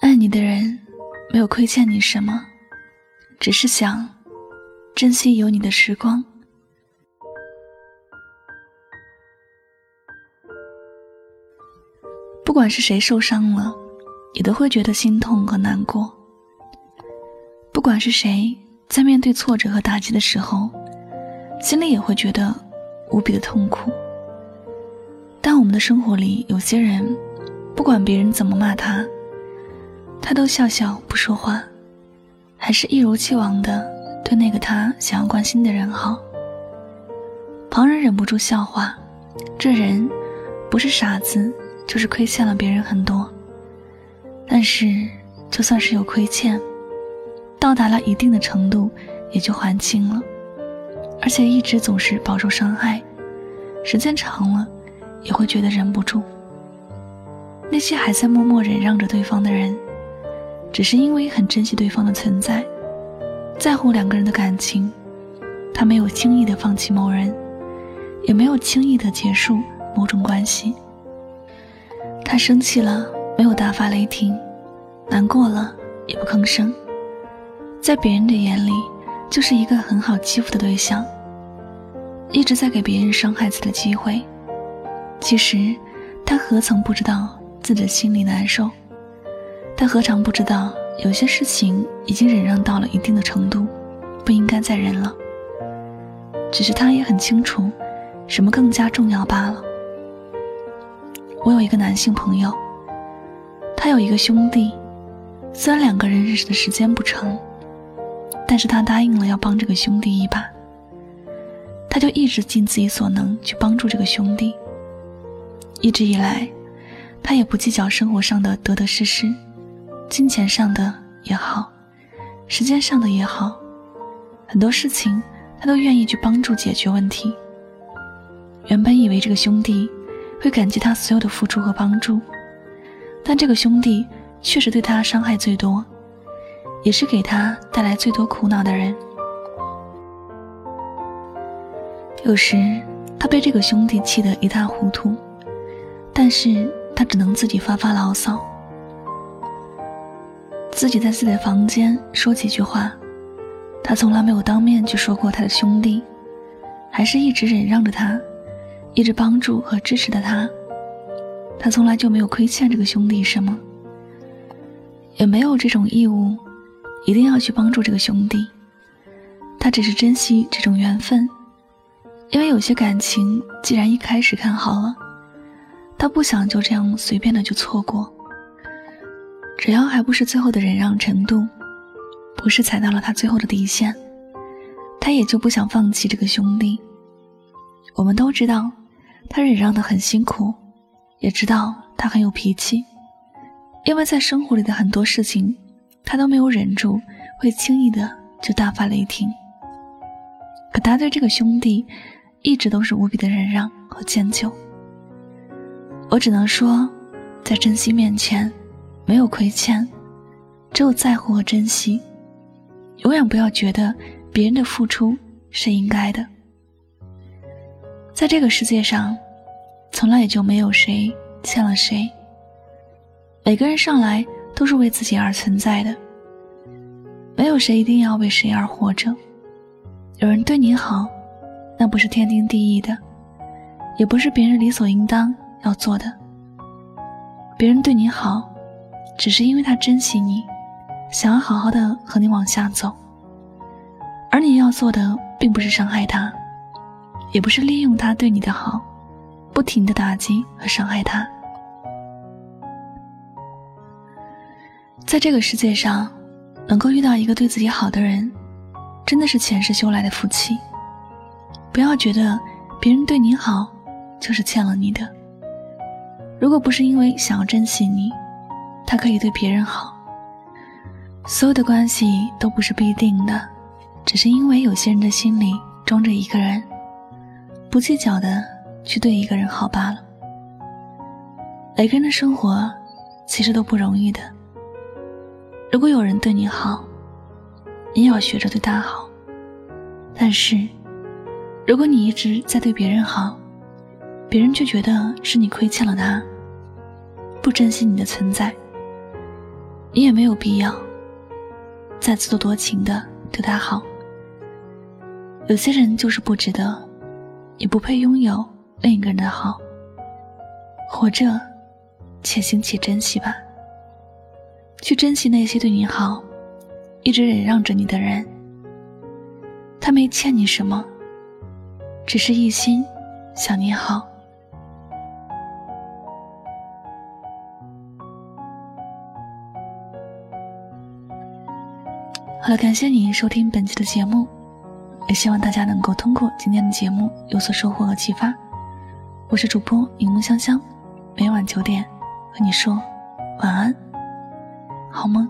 爱你的人没有亏欠你什么，只是想珍惜有你的时光。不管是谁受伤了，你都会觉得心痛和难过；不管是谁在面对挫折和打击的时候，心里也会觉得无比的痛苦。但我们的生活里，有些人，不管别人怎么骂他，他都笑笑不说话，还是一如既往的对那个他想要关心的人好。旁人忍不住笑话，这人不是傻子，就是亏欠了别人很多。但是，就算是有亏欠，到达了一定的程度，也就还清了。而且一直总是饱受伤害，时间长了，也会觉得忍不住。那些还在默默忍让着对方的人，只是因为很珍惜对方的存在，在乎两个人的感情，他没有轻易的放弃某人，也没有轻易的结束某种关系。他生气了，没有大发雷霆；难过了，也不吭声。在别人的眼里。就是一个很好欺负的对象，一直在给别人伤害自己的机会。其实，他何曾不知道自己的心里难受？他何尝不知道有些事情已经忍让到了一定的程度，不应该再忍了。只是他也很清楚，什么更加重要罢了。我有一个男性朋友，他有一个兄弟，虽然两个人认识的时间不长。但是他答应了要帮这个兄弟一把，他就一直尽自己所能去帮助这个兄弟。一直以来，他也不计较生活上的得得失失，金钱上的也好，时间上的也好，很多事情他都愿意去帮助解决问题。原本以为这个兄弟会感激他所有的付出和帮助，但这个兄弟确实对他伤害最多。也是给他带来最多苦恼的人。有时他被这个兄弟气得一塌糊涂，但是他只能自己发发牢骚，自己在自己的房间说几句话。他从来没有当面去说过他的兄弟，还是一直忍让着他，一直帮助和支持的他。他从来就没有亏欠这个兄弟什么，也没有这种义务。一定要去帮助这个兄弟，他只是珍惜这种缘分，因为有些感情既然一开始看好了，他不想就这样随便的就错过。只要还不是最后的忍让程度，不是踩到了他最后的底线，他也就不想放弃这个兄弟。我们都知道，他忍让的很辛苦，也知道他很有脾气，因为在生活里的很多事情。他都没有忍住，会轻易的就大发雷霆。可他对这个兄弟，一直都是无比的忍让和迁就。我只能说，在珍惜面前，没有亏欠，只有在乎和珍惜。永远不要觉得别人的付出是应该的。在这个世界上，从来也就没有谁欠了谁。每个人上来。都是为自己而存在的，没有谁一定要为谁而活着。有人对你好，那不是天经地义的，也不是别人理所应当要做的。别人对你好，只是因为他珍惜你，想要好好的和你往下走。而你要做的，并不是伤害他，也不是利用他对你的好，不停的打击和伤害他。在这个世界上，能够遇到一个对自己好的人，真的是前世修来的福气。不要觉得别人对你好就是欠了你的。如果不是因为想要珍惜你，他可以对别人好。所有的关系都不是必定的，只是因为有些人的心里装着一个人，不计较的去对一个人好罢了。每个人的生活其实都不容易的。如果有人对你好，你也要学着对他好。但是，如果你一直在对别人好，别人却觉得是你亏欠了他，不珍惜你的存在。你也没有必要再自作多情的对他好。有些人就是不值得，也不配拥有另一个人的好。活着，且行且珍惜吧。去珍惜那些对你好、一直忍让着你的人。他没欠你什么，只是一心想你好。好了，感谢你收听本期的节目，也希望大家能够通过今天的节目有所收获和启发。我是主播柠檬香香，每晚九点和你说晚安，好梦。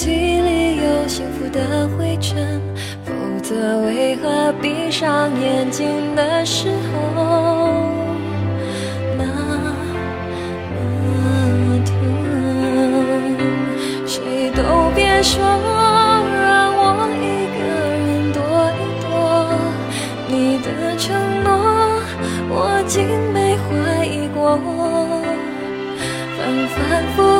心里有幸福的灰尘，否则为何闭上眼睛的时候，那谁都别说，让我一个人躲一躲。你的承诺我竟没怀疑过，反反复。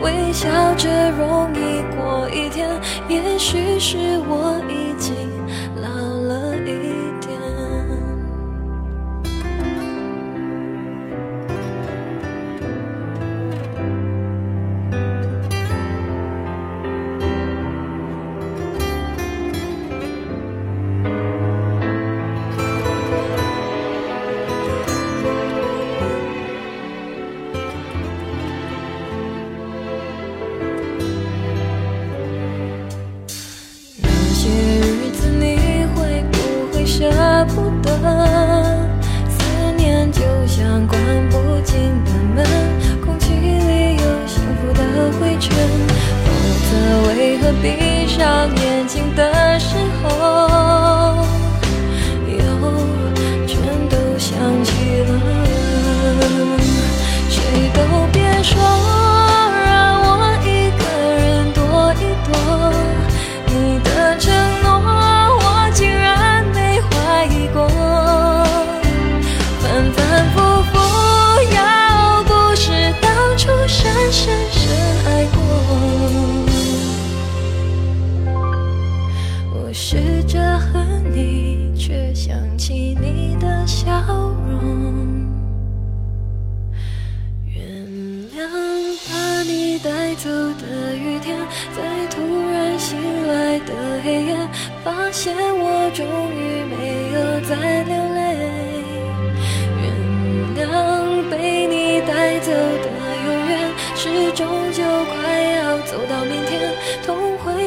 微笑着容易过一天。也许是我已经试着恨你却想起你的笑容。原谅把你带走的雨天在突然醒来的黑夜发现我终于没有再流泪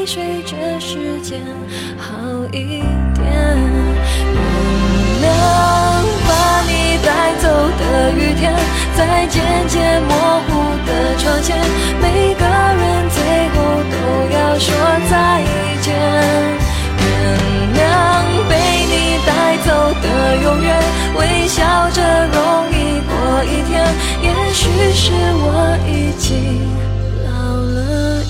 随着时间好一点。原谅把你带走的雨天。在渐渐模糊的窗前，每个人最后都要说再见。原谅被你带走的永远，微笑着容易过一天。也许是我已经老了。